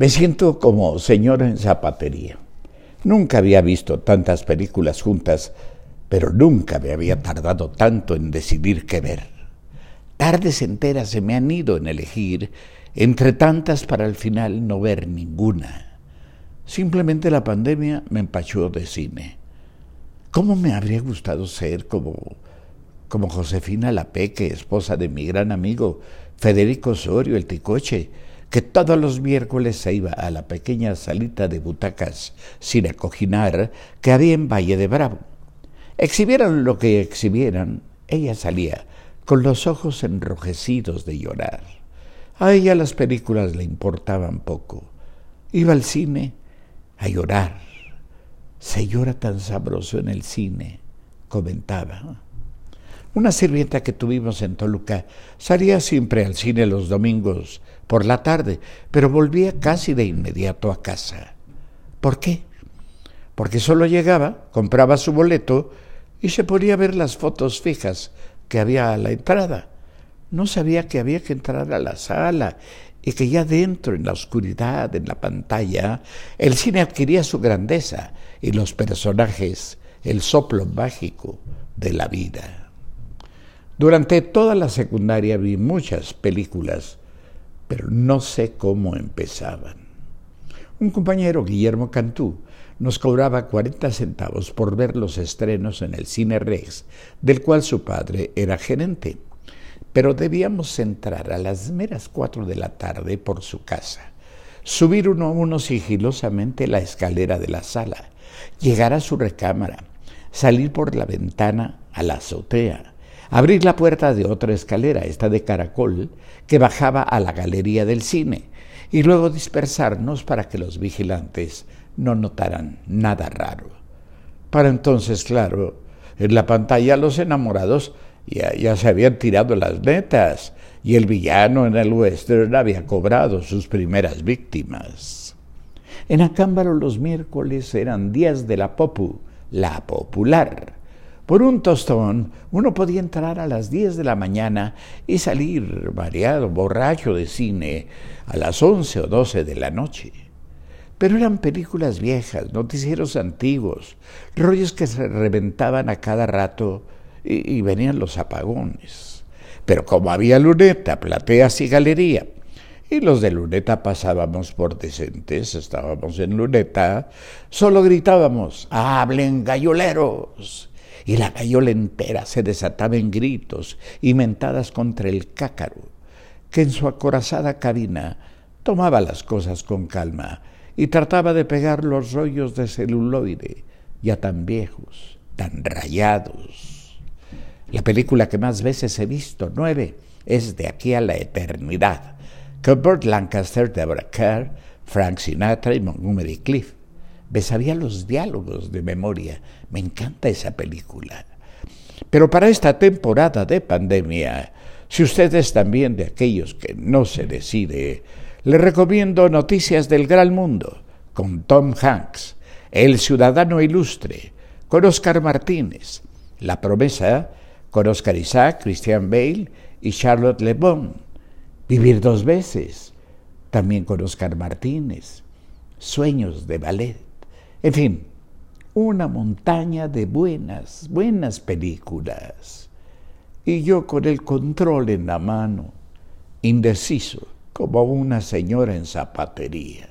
Me siento como señora en zapatería. Nunca había visto tantas películas juntas, pero nunca me había tardado tanto en decidir qué ver. Tardes enteras se me han ido en elegir, entre tantas para al final no ver ninguna. Simplemente la pandemia me empachó de cine. ¿Cómo me habría gustado ser como, como Josefina Lapeque, esposa de mi gran amigo Federico Osorio, el Ticoche, que todos los miércoles se iba a la pequeña salita de butacas sin acoginar que había en Valle de Bravo. Exhibieran lo que exhibieran, ella salía con los ojos enrojecidos de llorar. A ella las películas le importaban poco. Iba al cine a llorar. Se llora tan sabroso en el cine, comentaba. Una sirvienta que tuvimos en Toluca salía siempre al cine los domingos por la tarde, pero volvía casi de inmediato a casa. ¿Por qué? Porque solo llegaba, compraba su boleto y se ponía a ver las fotos fijas que había a la entrada. No sabía que había que entrar a la sala y que ya dentro, en la oscuridad, en la pantalla, el cine adquiría su grandeza y los personajes el soplo mágico de la vida. Durante toda la secundaria vi muchas películas pero no sé cómo empezaban. Un compañero, Guillermo Cantú, nos cobraba 40 centavos por ver los estrenos en el Cine Rex, del cual su padre era gerente. Pero debíamos entrar a las meras cuatro de la tarde por su casa, subir uno a uno sigilosamente la escalera de la sala, llegar a su recámara, salir por la ventana a la azotea, abrir la puerta de otra escalera, esta de caracol, que bajaba a la galería del cine, y luego dispersarnos para que los vigilantes no notaran nada raro. Para entonces, claro, en la pantalla los enamorados ya, se habían tirado las netas y el villano en el western había cobrado sus primeras víctimas. En Acámbaro los miércoles eran días de la Popu, la popular, por un tostón uno podía entrar a las 10 de la mañana y salir mareado, borracho de cine a las 11 o 12 de la noche. Pero eran películas viejas, noticieros antiguos, rollos que se reventaban a cada rato y, y venían los apagones. Pero como había luneta, plateas y galería, y los de luneta pasábamos por decentes, estábamos en luneta, solo gritábamos, hablen galloleros y la gallola entera se desataba en gritos y mentadas contra el cácaro, que en su acorazada cabina tomaba las cosas con calma y trataba de pegar los rollos de celuloide, ya tan viejos, tan rayados. La película que más veces he visto, nueve, es De aquí a la eternidad, con Lancaster, Deborah Kerr, Frank Sinatra y Montgomery Cliff. Me sabía los diálogos de memoria. Me encanta esa película. Pero para esta temporada de pandemia, si usted es también de aquellos que no se decide, le recomiendo Noticias del Gran Mundo con Tom Hanks, El Ciudadano Ilustre, con Oscar Martínez, La Promesa, con Oscar Isaac, Christian Bale y Charlotte Le Bon, Vivir dos veces, también con Oscar Martínez, Sueños de Ballet. En fin, una montaña de buenas, buenas películas. Y yo con el control en la mano, indeciso, como una señora en zapatería.